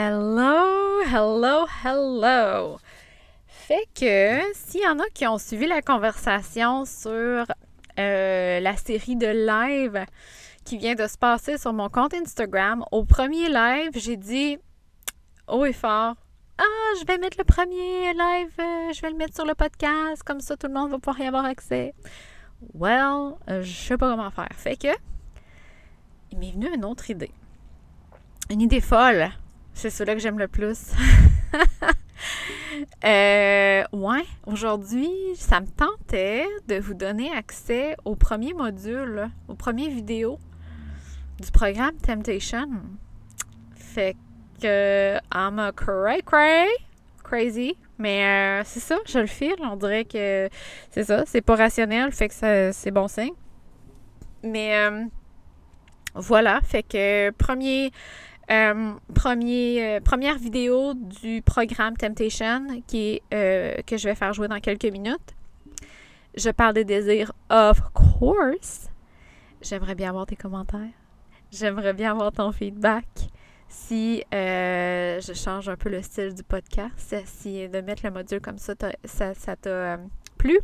Hello, hello, hello. Fait que s'il y en a qui ont suivi la conversation sur euh, la série de live qui vient de se passer sur mon compte Instagram, au premier live, j'ai dit haut et fort Ah, je vais mettre le premier live, euh, je vais le mettre sur le podcast, comme ça tout le monde va pouvoir y avoir accès. Well, euh, je sais pas comment faire. Fait que il m'est venu une autre idée. Une idée folle. C'est celui-là que j'aime le plus. euh, ouais, aujourd'hui, ça me tentait de vous donner accès au premier module, au premier vidéo du programme Temptation. Fait que I'm a cray cray, crazy, mais euh, c'est ça, je le file. On dirait que c'est ça, c'est pas rationnel, fait que c'est bon signe. Mais euh, voilà, fait que premier euh, euh, première vidéo du programme Temptation qui euh, que je vais faire jouer dans quelques minutes. Je parle des désirs, of course. J'aimerais bien avoir tes commentaires. J'aimerais bien avoir ton feedback. Si je change un peu le style du podcast, si de mettre le module comme ça, ça t'a plu.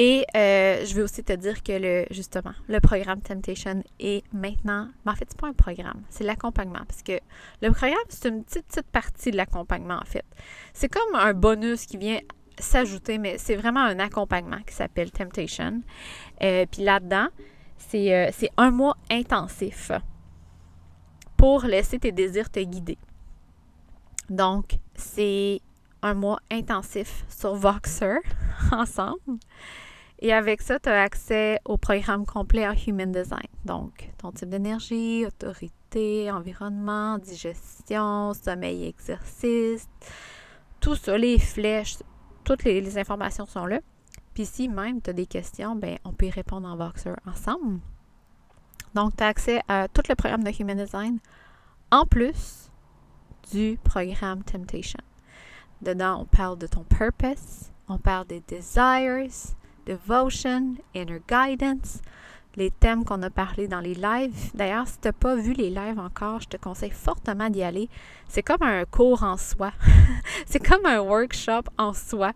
Et euh, je vais aussi te dire que le, justement, le programme Temptation est maintenant. Mais en fait, c'est pas un programme, c'est l'accompagnement. Parce que le programme, c'est une petite, petite partie de l'accompagnement, en fait. C'est comme un bonus qui vient s'ajouter, mais c'est vraiment un accompagnement qui s'appelle Temptation. Euh, puis là-dedans, euh, c'est un mois intensif pour laisser tes désirs te guider. Donc, c'est un mois intensif sur Voxer ensemble. Et avec ça, tu as accès au programme complet en Human Design. Donc, ton type d'énergie, autorité, environnement, digestion, sommeil exercice, tout ça, les flèches, toutes les, informations sont là. Puis si même tu as des questions, ben, on peut y répondre en Voxer ensemble. Donc, tu as accès à tout le programme de Human Design en plus du programme Temptation. Dedans, on parle de ton purpose, on parle des desires, devotion, inner guidance, les thèmes qu'on a parlé dans les lives. D'ailleurs, si tu n'as pas vu les lives encore, je te conseille fortement d'y aller. C'est comme un cours en soi. c'est comme un workshop en soi.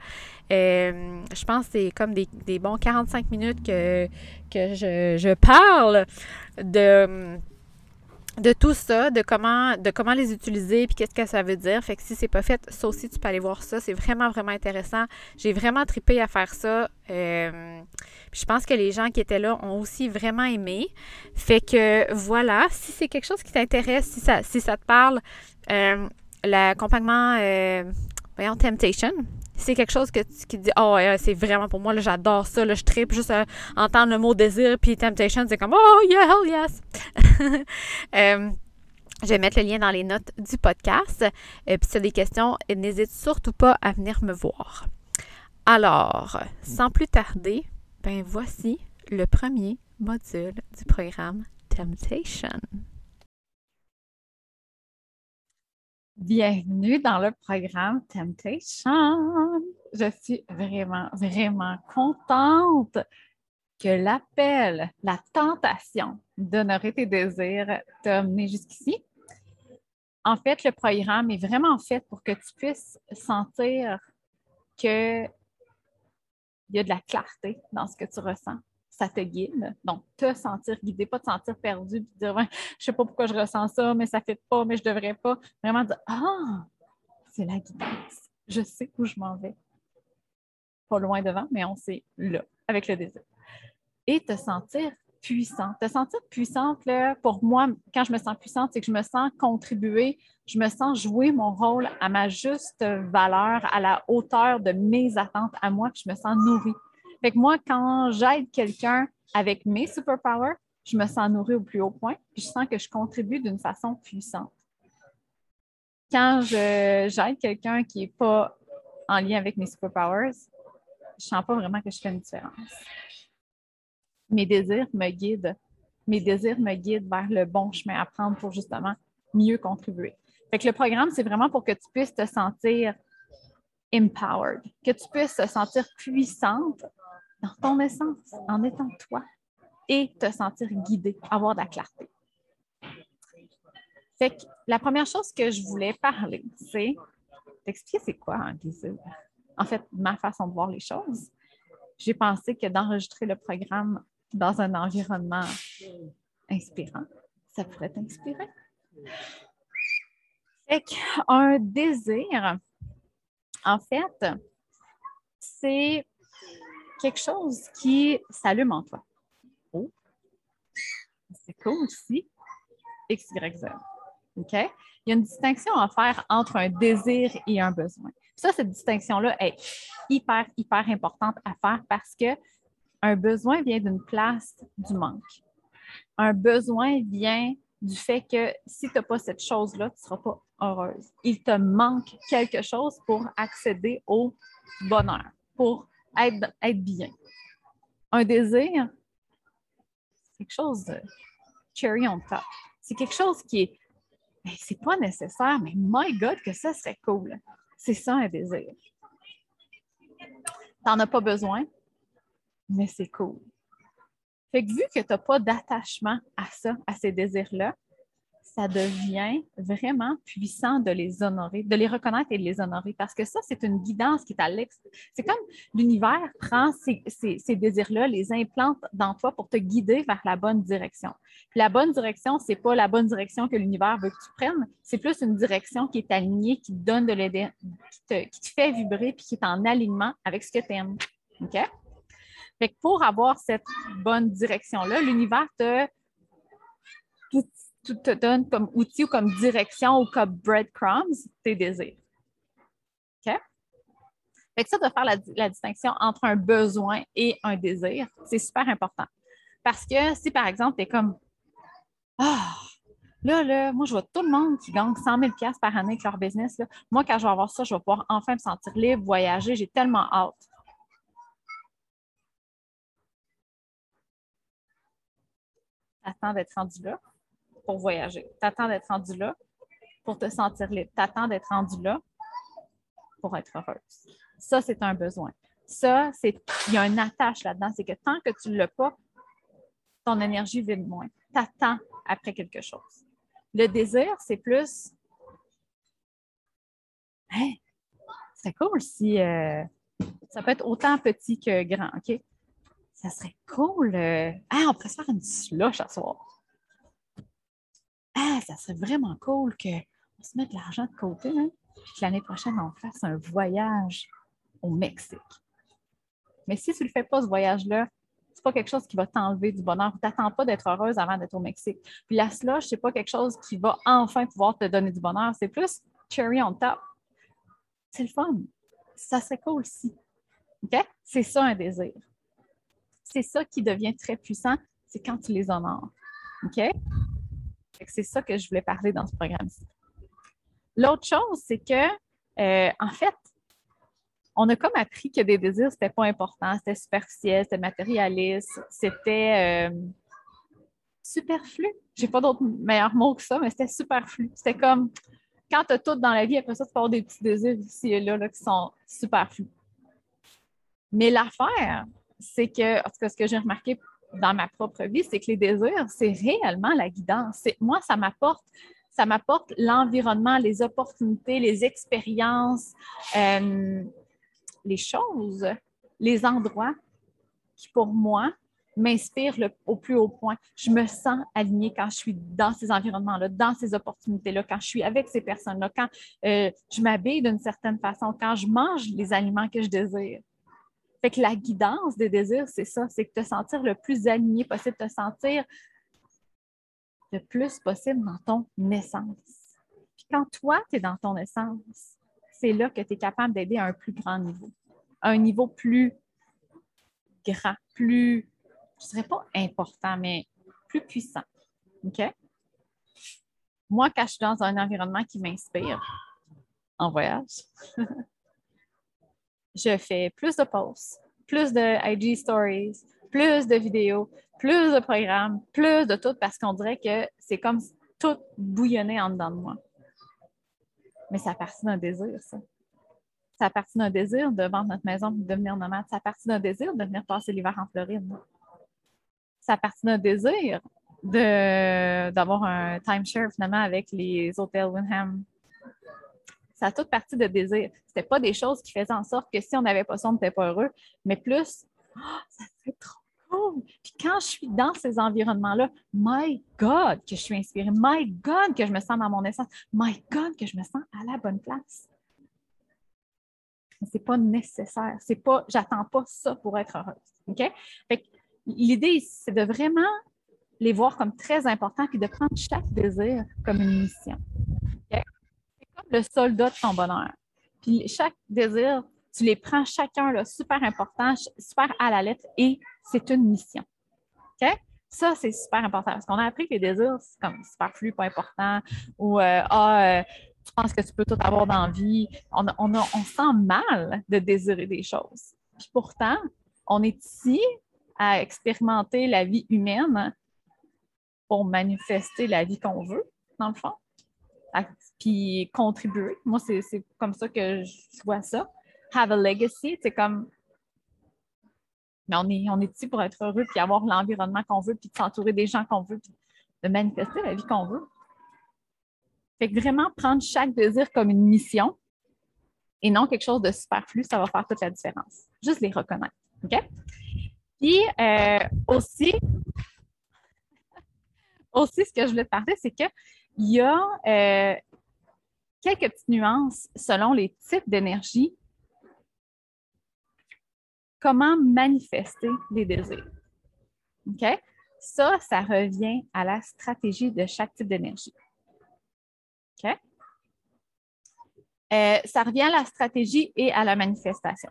Euh, je pense que c'est comme des, bons 45 minutes que, que je, je parle de de tout ça, de comment, de comment les utiliser, puis qu'est-ce que ça veut dire. Fait que si c'est pas fait, ça aussi, tu peux aller voir ça. C'est vraiment, vraiment intéressant. J'ai vraiment tripé à faire ça. Euh, je pense que les gens qui étaient là ont aussi vraiment aimé. Fait que voilà, si c'est quelque chose qui t'intéresse, si ça, si ça te parle, euh, l'accompagnement, euh, voyons, Temptation, c'est quelque chose que tu qui dis oh c'est vraiment pour moi j'adore ça là, je tripe juste à entendre le mot désir puis temptation c'est comme oh yeah hell yes euh, je vais mettre le lien dans les notes du podcast. euh, puis si tu as des questions, n'hésite surtout pas à venir me voir. Alors, sans plus tarder, ben voici le premier module du programme Temptation. Bienvenue dans le programme Temptation. Je suis vraiment, vraiment contente que l'appel, la tentation d'honorer tes désirs t'a amené jusqu'ici. En fait, le programme est vraiment fait pour que tu puisses sentir qu'il y a de la clarté dans ce que tu ressens. Ça te guide. Donc, te sentir guidé, pas te sentir perdu, puis dire, je ne sais pas pourquoi je ressens ça, mais ça fait pas, mais je ne devrais pas. Vraiment dire, ah, c'est la guidance. Je sais où je m'en vais. Pas loin devant, mais on sait là, avec le désir. Et te sentir puissante. Te sentir puissante, là, pour moi, quand je me sens puissante, c'est que je me sens contribuer, je me sens jouer mon rôle à ma juste valeur, à la hauteur de mes attentes à moi, puis je me sens nourrie. Fait que moi, quand j'aide quelqu'un avec mes superpowers, je me sens nourrie au plus haut point, puis je sens que je contribue d'une façon puissante. Quand j'aide quelqu'un qui n'est pas en lien avec mes superpowers, je ne sens pas vraiment que je fais une différence mes désirs me guident. Mes désirs me guident vers le bon chemin à prendre pour justement mieux contribuer. Fait que le programme, c'est vraiment pour que tu puisses te sentir empowered, que tu puisses te sentir puissante dans ton essence, en étant toi, et te sentir guidée, avoir de la clarté. Fait que la première chose que je voulais parler, c'est d'expliquer c'est quoi un désir. En fait, ma façon de voir les choses. J'ai pensé que d'enregistrer le programme dans un environnement inspirant, ça pourrait t'inspirer. Fait qu'un désir, en fait, c'est quelque chose qui s'allume en toi. Oh, c'est cool aussi. X, Y, Z. OK? Il y a une distinction à faire entre un désir et un besoin. Ça, cette distinction-là est hyper, hyper importante à faire parce que un besoin vient d'une place du manque. Un besoin vient du fait que si tu n'as pas cette chose-là, tu ne seras pas heureuse. Il te manque quelque chose pour accéder au bonheur, pour être, bien. Un désir, c'est quelque chose de cherry on top. C'est quelque chose qui est, ben, c'est pas nécessaire, mais my God, que ça serait cool. C'est ça un désir. Tu n'en as pas besoin, mais c'est cool. Fait que vu que tu n'as pas d'attachement à ça, à ces désirs-là, ça devient vraiment puissant de les honorer, de les reconnaître et de les honorer, parce que ça, c'est une guidance qui est à l'extérieur. C'est comme l'univers prend ces, ces, désirs-là, les implante dans toi pour te guider vers la bonne direction. la bonne direction, c'est pas la bonne direction que l'univers veut que tu prennes, c'est plus une direction qui est alignée, qui te donne de l'aider, qui te, qui te fait vibrer, puis qui est en alignement avec ce que tu aimes. OK? Fait que pour avoir cette bonne direction-là, l'univers te tout te donne comme outil ou comme direction ou comme breadcrumbs tes désirs. OK? Fait que ça, de faire la, distinction entre un besoin et un désir, c'est super important. Parce que si, par exemple, tu es comme Ah, là, là, moi, je vois tout le monde qui gagne 100 000 par année avec leur business. Moi, quand je vais avoir ça, je vais pouvoir enfin me sentir libre, voyager. J'ai tellement hâte. Attends d'être rendu là pour voyager. Tu attends d'être rendu là pour te sentir libre. Tu attends d'être rendu là pour être heureuse. Ça, c'est un besoin. Ça, c'est il y a une attache là-dedans. C'est que tant que tu ne l'as pas, ton énergie vide moins. Tu attends après quelque chose. Le désir, c'est plus hey, c'est cool si euh, ça peut être autant petit que grand, OK? Ça serait cool. Euh, ah, on pourrait se faire une slush à soir ah, ça serait vraiment cool qu'on se mette de l'argent de côté, hein, puis l'année prochaine, on fasse un voyage au Mexique. Mais si tu ne le fais pas, ce voyage-là, ce n'est pas quelque chose qui va t'enlever du bonheur. Tu n'attends pas d'être heureuse avant d'être au Mexique. Puis la slush, ce n'est pas quelque chose qui va enfin pouvoir te donner du bonheur. C'est plus cherry on top. C'est le fun. Ça serait cool aussi. OK? C'est ça un désir. C'est ça qui devient très puissant, c'est quand tu les honores. OK? C'est ça que je voulais parler dans ce programme-ci. L'autre chose, c'est que, euh, en fait, on a comme appris que des désirs, c'était pas important, c'était superficiel, c'était matérialiste, c'était euh, superflu. J'ai pas d'autre meilleur mot que ça, mais c'était superflu. C'était comme quand tu as tout dans la vie, après ça, tu peux avoir des petits désirs ici et là, là qui sont superflus. Mais l'affaire, c'est que, en tout cas, ce que j'ai remarqué dans ma propre vie, c'est que les désirs, c'est réellement la guidance. Moi, ça m'apporte ça m'apporte l'environnement, les opportunités, les expériences, euh, les choses, les endroits qui, pour moi, m'inspirent au plus haut point. Je me sens alignée quand je suis dans ces environnements-là, dans ces opportunités-là, quand je suis avec ces personnes-là, quand euh, je m'habille d'une certaine façon, quand je mange les aliments que je désire. Fait que la guidance des désirs, c'est ça, c'est te sentir le plus aligné possible, te sentir le plus possible dans ton essence. Puis quand toi, tu es dans ton essence, c'est là que tu es capable d'aider à un plus grand niveau, à un niveau plus grand, plus, je ne dirais pas important, mais plus puissant. OK? Moi, quand je suis dans un environnement qui m'inspire, en voyage, je fais plus de posts, plus de IG stories, plus de vidéos, plus de programmes, plus de tout, parce qu'on dirait que c'est comme tout bouillonné en dedans de moi. Mais ça appartient d'un désir, ça. Ça appartient d'un désir de vendre notre maison et de devenir nomade. Ça appartient d'un désir de venir passer l'hiver en Floride. Ça appartient d'un désir d'avoir un timeshare finalement avec les hôtels Wyndham. Ça a toute partie de désir. C'était pas des choses qui faisaient en sorte que si on n'avait pas ça, on n'était pas heureux, mais plus, oh, ça fait trop cool. Puis quand je suis dans ces environnements-là, my God, que je suis inspirée, my God, que je me sens dans mon essence, my God, que je me sens à la bonne place. C'est pas nécessaire. C'est pas, j'attends pas ça pour être heureuse. OK? l'idée, c'est de vraiment les voir comme très importants puis de prendre chaque désir comme une mission. Le soldat de ton bonheur. Puis chaque désir, tu les prends chacun là, super important, super à la lettre et c'est une mission. OK? Ça, c'est super important parce qu'on a appris que les désirs, c'est comme superflu, pas important, ou euh, ah, euh, tu penses que tu peux tout avoir dans la vie. On, on, on sent mal de désirer des choses. Puis pourtant, on est ici à expérimenter la vie humaine pour manifester la vie qu'on veut, dans le fond. Puis contribuer. Moi, c'est comme ça que je vois ça. Have a legacy, c'est comme. Mais on est, on est ici pour être heureux, puis avoir l'environnement qu'on veut, puis de s'entourer des gens qu'on veut, puis de manifester la vie qu'on veut. Fait que vraiment prendre chaque désir comme une mission et non quelque chose de superflu, ça va faire toute la différence. Juste les reconnaître. OK? Puis euh, aussi, aussi, ce que je voulais te parler, c'est qu'il y a euh, quelques petites nuances selon les types d'énergie. Comment manifester les désirs? Ça, ça revient à la stratégie de chaque type d'énergie. Euh, ça revient à la stratégie et à la manifestation.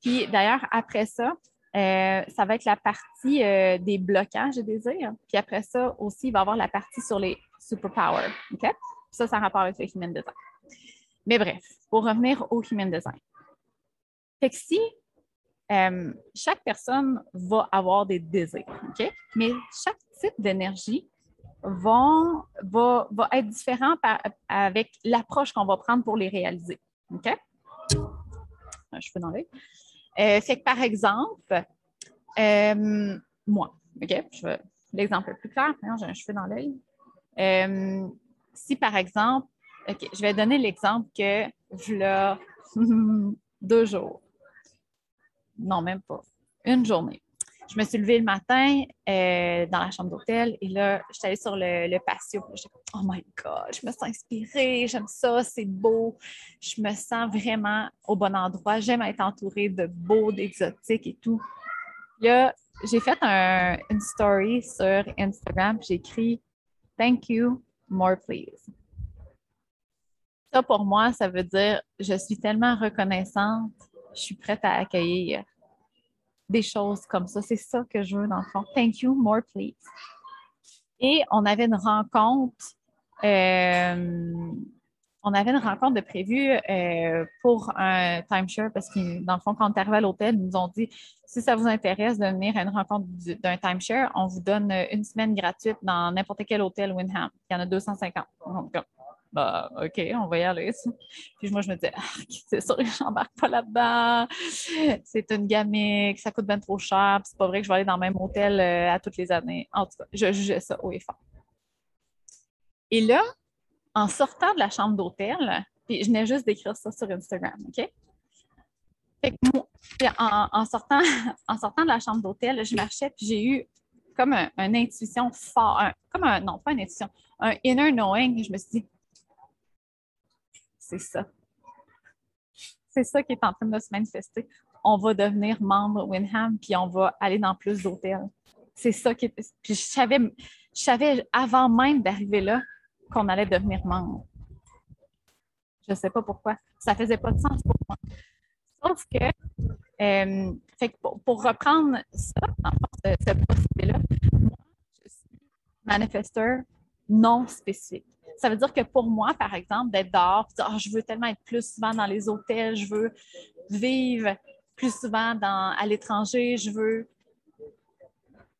Puis d'ailleurs, après ça, euh, ça va être la partie euh, des blocages de désir. Puis après ça aussi, il va y avoir la partie sur les superpowers. OK? ça, ça a rapport avec le human design. Mais bref, pour revenir au human design. Fait si euh, chaque personne va avoir des désirs, OK? Mais chaque type d'énergie va, être différent avec l'approche qu'on va prendre pour les réaliser. OK? Je fais dans l'œil. Euh, fait que, par exemple, euh, moi, OK, je l'exemple le plus clair. J'ai un cheveu dans l'œil. Euh, si, par exemple, OK, je vais donner l'exemple que, voilà, deux jours. Non, même pas. Une journée je me suis levée le matin euh, dans la chambre d'hôtel et là, j'étais allée sur le, patio. Oh my God, je me sens inspirée, j'aime ça, c'est beau. Je me sens vraiment au bon endroit. J'aime être entourée de beaux, d'exotiques et tout. Là, j'ai fait une story sur Instagram. J'ai écrit Thank you, more please. Ça, pour moi, ça veut dire je suis tellement reconnaissante, je suis prête à accueillir des choses comme ça. C'est ça que je veux dans le fond. Thank you, more please. Et on avait une rencontre, euh, on avait une rencontre de prévue euh, pour un timeshare parce que dans le fond, quand on est à l'hôtel, ils nous ont dit si ça vous intéresse de venir à une rencontre d'un timeshare, on vous donne une semaine gratuite dans n'importe quel hôtel Windham. Il y en a 250. Donc, bah, OK, on va y aller. Puis moi, je me disais, ah, c'est sûr que j'embarque pas là-dedans. C'est une gamique, ça coûte bien trop cher. c'est pas vrai que je vais aller dans le même hôtel euh, à toutes les années. En tout cas, je jugeais ça haut et fort. Et là, en sortant de la chambre d'hôtel, puis je venais juste d'écrire ça sur Instagram, OK? Fait que moi, en, sortant, en sortant de la chambre d'hôtel, je marchais, puis j'ai eu comme une intuition forte, comme un, non, pas une intuition, un inner knowing. Je me suis dit, c'est ça. C'est ça qui est en train de se manifester. On va devenir membre Winham, puis on va aller dans plus d'hôtels. C'est ça qui est. Puis je savais, je savais avant même d'arriver là qu'on allait devenir membre. Je ne sais pas pourquoi. Ça ne faisait pas de sens pour moi. Sauf que, euh, pour, reprendre ça, ce procédé-là, moi, je suis manifesteur non spécifique. Ça veut dire que pour moi, par exemple, d'être dehors, oh, je veux tellement être plus souvent dans les hôtels, je veux vivre plus souvent dans, à l'étranger, je veux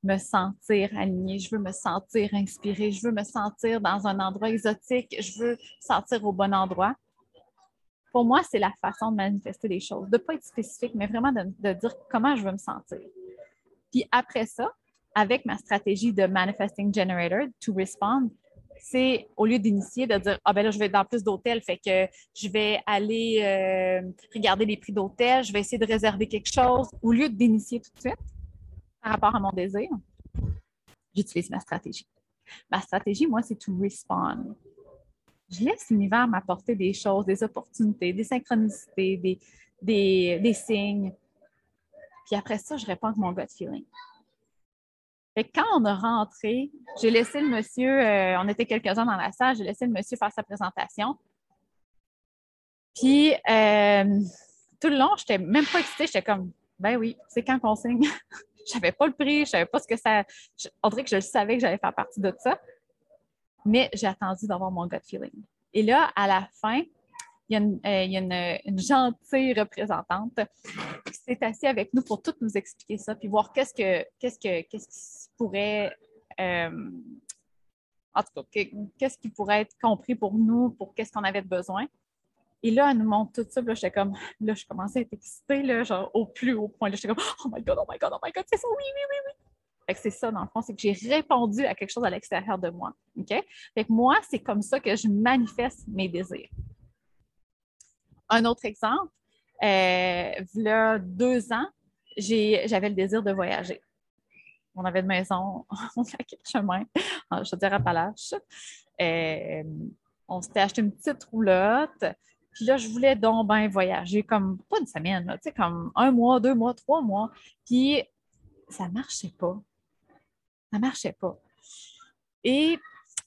me sentir alignée, je veux me sentir inspirée, je veux me sentir dans un endroit exotique, je veux me sentir au bon endroit. Pour moi, c'est la façon de manifester les choses, de ne pas être spécifique, mais vraiment de dire comment je veux me sentir. Puis après ça, avec ma stratégie de Manifesting Generator, to respond, c'est au lieu d'initier, de dire Ah ben là, je vais dans plus d'hôtels, fait que je vais aller euh, regarder les prix d'hôtels, je vais essayer de réserver quelque chose. Au lieu d'initier tout de suite par rapport à mon désir, j'utilise ma stratégie. Ma stratégie, moi, c'est to respond. Je laisse l'univers m'apporter des choses, des opportunités, des synchronicités, des, des, des signes. Puis après ça, je réponds avec mon gut feeling. Et quand on a rentré, j'ai laissé le monsieur, euh, on était quelques-uns dans la salle, j'ai laissé le monsieur faire sa présentation. Puis, euh, tout le long, je n'étais même pas excitée, j'étais comme, ben oui, c'est quand qu'on signe. je savais pas le prix, je savais pas ce que ça. on dirait que je le savais que j'allais faire partie de ça. Mais j'ai attendu d'avoir mon gut feeling. Et là, à la fin, il y a, une, gentille représentante qui s'est assise avec nous pour tout nous expliquer ça, puis voir qu'est-ce que qu'est-ce que qu'est-ce euh, en tout cas, qu'est-ce qui pourrait être compris pour nous, pour qu'est-ce qu'on avait besoin? Et là, elle nous montre tout ça. Là, j'étais comme, là, je commençais à être excitée, là, genre au plus haut point. Là, j'étais comme, oh my God, oh my God, oh my God, c'est ça, oui, oui, oui, oui. C'est ça, dans le fond, c'est que j'ai répondu à quelque chose à l'extérieur de moi. OK? Fait que moi, c'est comme ça que je manifeste mes désirs. Un autre exemple, il y a deux ans, j'avais le désir de voyager. On avait une maison, on a quel chemin, je dirais Appalaches. Euh, on s'était acheté une petite roulotte. Puis là, je voulais donc bien voyager, comme pas une semaine, tu sais, comme un mois, deux mois, trois mois. Puis ça marchait pas. Ça marchait pas. Et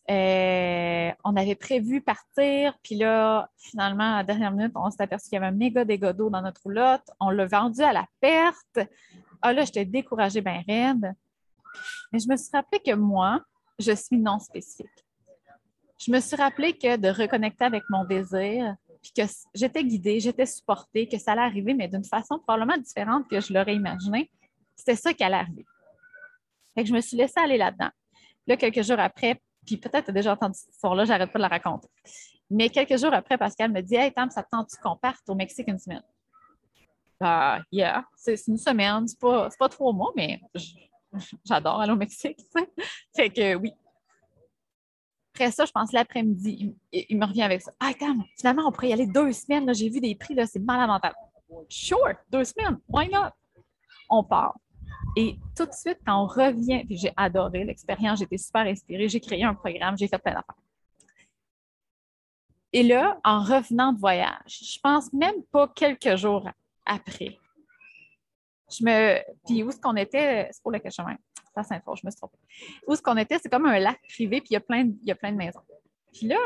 euh, on avait prévu partir, puis là, finalement, à la dernière minute, on s'est aperçu qu'il y avait un méga dégât d'eau dans notre roulotte. On l'a vendu à la perte. Ah là, j'étais découragée, bien raide. Mais je me suis rappelé que moi, je suis non spécifique. Je me suis rappelé que de reconnecter avec mon désir, puis que j'étais guidée, j'étais supportée, que ça allait arriver, mais d'une façon probablement différente que je l'aurais imaginé. C'était ça qui allait arriver. Fait que je me suis laissée aller là-dedans. Là, quelques jours après, puis peut-être tu as déjà entendu cette histoire-là, j'arrête pas de la raconter. Mais quelques jours après, Pascal me dit Hey, Tam, ça te tente-tu qu'on parte au Mexique une semaine? Ah, yeah, c'est une semaine, c'est pas, pas trois mois, mais j'adore aller au Mexique. Fait que oui. Après ça, je pense l'après-midi, il, me revient avec ça. Ah, Tam, finalement, on pourrait y aller deux semaines. J'ai vu des prix, là, c'est malade mental. Sure, deux semaines, why not? On part. Et tout de suite, quand on revient, j'ai adoré l'expérience, j'étais super inspirée, j'ai créé un programme, j'ai fait plein d'affaires. Et là, en revenant de voyage, je pense même pas quelques jours après, je me. Puis où est-ce qu'on était? C'est pour le chemin. C'est à Saint-Fort, je me suis trompée. Où est-ce qu'on était? C'est comme un lac privé, puis il y a plein de, il y a plein de maisons. Puis là,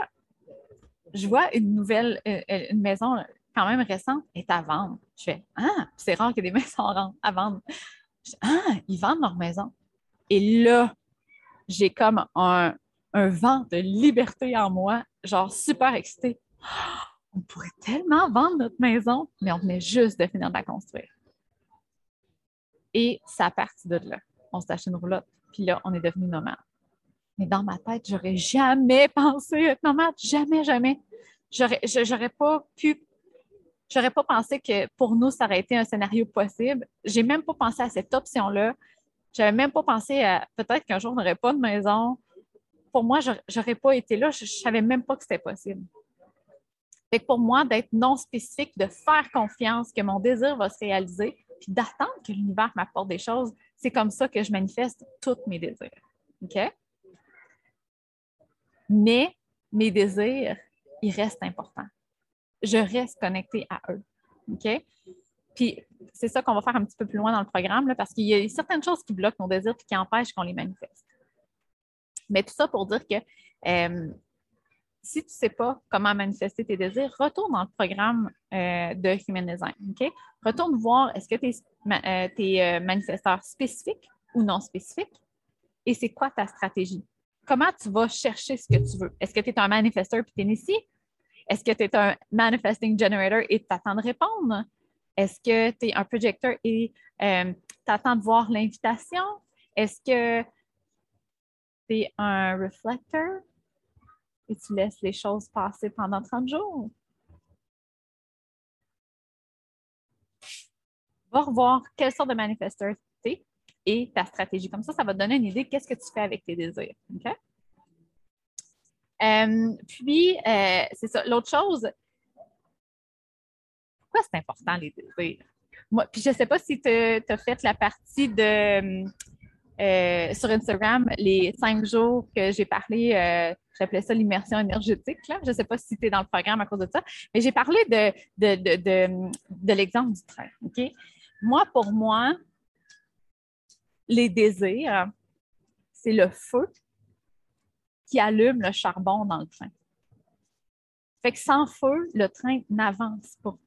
je vois une nouvelle, euh, euh, une maison quand même récente est à vendre. Je fais Ah, c'est rare ait des maisons à vendre. Ah, ils vendent leur maison. Et là, j'ai comme un, vent de liberté en moi, genre super excité. on pourrait tellement vendre notre maison, mais on venait juste de finir de la construire. Et ça a parti de là. On s'est acheté une roulotte, puis là, on est devenu nomade. Mais dans ma tête, j'aurais jamais pensé être nomade, jamais, jamais. J'aurais, j'aurais pas pu J'aurais pas pensé que pour nous, ça aurait été un scénario possible. J'ai même pas pensé à cette option-là. J'avais même pas pensé à peut-être qu'un jour, on n'aurait pas de maison. Pour moi, j'aurais pas été là. Je, ne savais même pas que c'était possible. Fait pour moi, d'être non spécifique, de faire confiance que mon désir va se réaliser, puis d'attendre que l'univers m'apporte des choses, c'est comme ça que je manifeste tous mes désirs. OK? Mais mes désirs, ils restent importants je reste connectée à eux. OK? Puis c'est ça qu'on va faire un petit peu plus loin dans le programme, parce qu'il y a certaines choses qui bloquent nos désirs et qui empêchent qu'on les manifeste. Mais tout ça pour dire que euh, si tu ne sais pas comment manifester tes désirs, retourne dans le programme euh, de Human Design. Retourne voir est-ce que tu es, euh, manifesteur spécifique ou non spécifique et c'est quoi ta stratégie? Comment tu vas chercher ce que tu veux? Est-ce que tu es un manifesteur puis tu es initié? Est-ce que tu es un manifesting generator et tu attends de répondre? Est-ce que tu es un projecteur et euh, tu attends de voir l'invitation? Est-ce que tu es un reflector et tu laisses les choses passer pendant 30 jours? Va revoir quelle sorte de manifesteur tu es, et ta stratégie. Comme ça, ça va te donner une idée de qu'est-ce que tu fais avec tes désirs. OK? Euh, puis, euh, c'est ça. L'autre chose, pourquoi c'est important les désirs? Moi, puis je ne sais pas si tu as fait la partie de euh, sur Instagram les cinq jours que j'ai parlé, j'appelais ça l'immersion énergétique. Là. Je ne sais pas si tu es dans le programme à cause de ça, mais j'ai parlé de, de, de, de l'exemple du train. Moi, pour moi, les désirs, c'est le feu qui allume le charbon dans le train. Fait que sans feu, le train n'avance pas.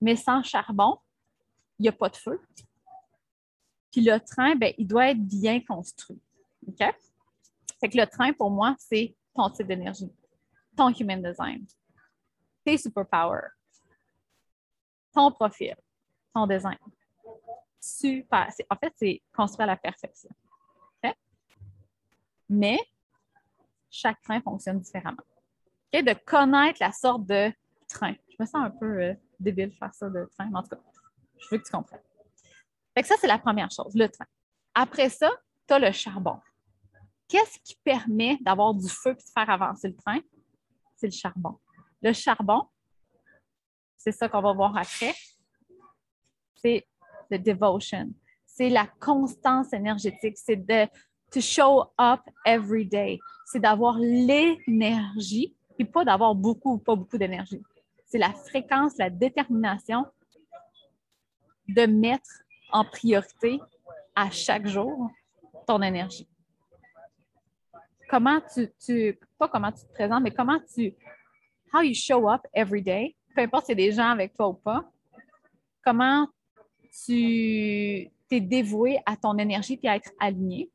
Mais sans charbon, il n'y a pas de feu. Puis le train, ben, il doit être bien construit. OK? Fait que le train, pour moi, c'est ton type d'énergie, ton human design, tes superpowers, ton profil, ton design. Super. En fait, c'est construire à la perfection. Mais chaque train fonctionne différemment. De connaître la sorte de train. Je me sens un peu euh, débile de faire ça de train, mais en tout cas, je veux que tu comprennes. Fait ça, c'est la première chose, le train. Après ça, tu as le charbon. Qu'est-ce qui permet d'avoir du feu et de faire avancer le train? C'est le charbon. Le charbon, c'est ça qu'on va voir après, c'est le devotion. C'est la constance énergétique. C'est de to show up every day. C'est d'avoir l'énergie, et pas d'avoir beaucoup ou pas beaucoup d'énergie. C'est la fréquence, la détermination de mettre en priorité à chaque jour ton énergie. Comment tu, pas comment tu te présentes, mais comment tu, how you show up every day, peu importe si des gens avec toi ou pas, comment tu t'es dévoué à ton énergie et à être aligné?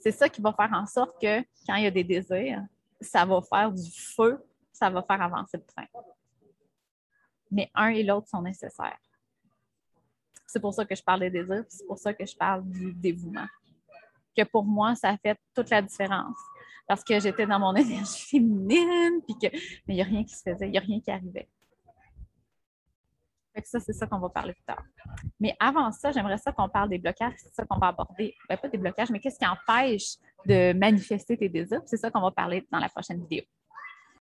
C'est ça qui va faire en sorte que quand il y a des désirs, ça va faire du feu, ça va faire avancer le train. Mais un et l'autre sont nécessaires. C'est pour ça que je parle des désirs, c'est pour ça que je parle du dévouement. Que pour moi, ça a fait toute la différence. Parce que j'étais dans mon énergie féminine, puis que, mais il n'y a rien qui se faisait, il n'y a rien qui arrivait ça, c'est ça qu'on va parler plus tard. Mais avant ça, j'aimerais ça qu'on parle des blocages. C'est ça qu'on va aborder. Ben, pas des blocages, mais qu'est-ce qui empêche de manifester tes désirs? C'est ça qu'on va parler dans la prochaine vidéo.